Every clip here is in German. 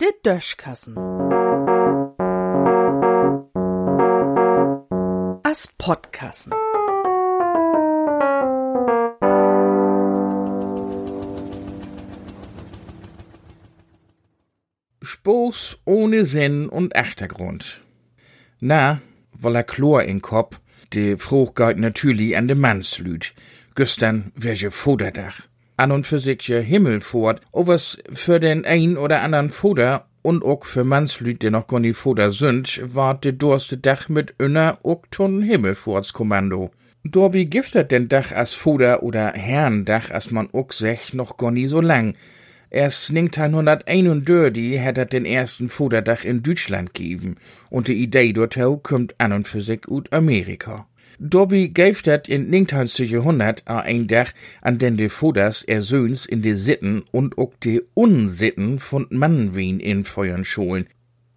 De Döschkassen. As Podkassen. Spoos ohne Sinn und Achtergrund. Na, weil er Chlor in Kopf, de Frucht geht natürlich an de Mannslüd. Gestern welche Foderdach. An und für sich je Himmelfort, o was für den ein oder anderen Foder und ook für Mannslüd, die noch gar nie Foder sind, war de durste Dach mit önner ook ton Himmelfortskommando. Dorbi giftet den Dach as Foder oder Herrendach, as man ook sech, noch gar nie so lang. Erst 1931 hat er den ersten Foderdach in Deutschland gegeben und die Idee dorthin kommt an und für sich aus Amerika. Dobby gäf dat in 19. Jahrhundert a ein Dach, an den de Foders er Söhns in de Sitten und ook de Unsitten von Mannwien in Feuern scholen.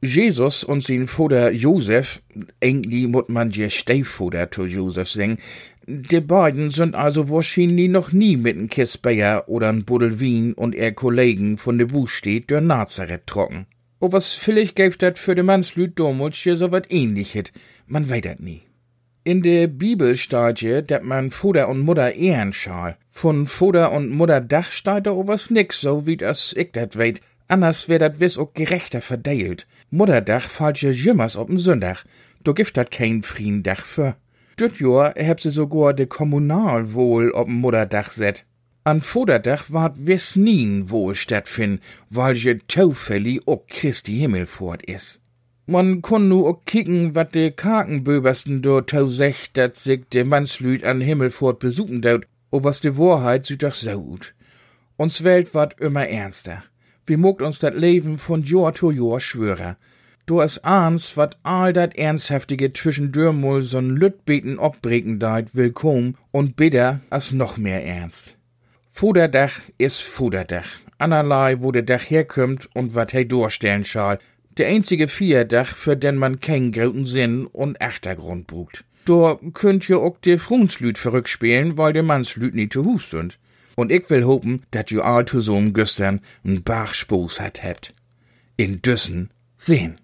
Jesus und sein Vater Josef, eigentlich muss man je Steifoder zu Josef singen, die beiden sind also wahrscheinlich noch nie mit n Kissbayer oder n Buddel Wien und er Kollegen von de Buchstedt durch Nazareth trocken. O was vielleicht gäf dat für de Mannslüd damals ja so wat ähnlichet, man dat nie. In de Bibel steht je, dat man Vater und Mutter ehren schal. Von Vater und Mutter Dach steht da was nix, so wie das ich dat weet. Anders wär dat wiss ook gerechter verdeilt. Mutterdach fallt je jümmers op'n Sündach. Do gift dat kein Friendach für. Düt Jahr heb se sogar de Kommunalwohl op'n Mutterdach set. An Voderdach ward wiss nien wohl stattfind, weil je taufällig ook Christi Himmelfort is. Man konn nu ook kicken, wat de Kakenböbersten do tau sech, dat sich de Mannslüd an Himmelfort besuchen daut, o was de Wahrheit süd doch so gut. Uns Welt ward immer ernster. Wie mogt uns dat Leben von Jahr zu Jahr schwöre. Du es ahns, wat all dat Ernsthaftige zwischen Dürmul so'n Lütbeten obbreken deit willkommen und bitter as noch mehr ernst. Fuderdach is Fuderdach. Allerlei, wo de Dach herkömmt und wat he durchstellen schall. Der einzige Vierdach, für den man keinen grauten Sinn und Achtergrund brugt. Da könnt ihr ook de Frunslüd verrückspielen, weil de Mannslüd nie zu Hus sind. Und ich will hopen, dat ju all zu so'm Güstern n Bachspoß hat hebt. In Düssen sehen.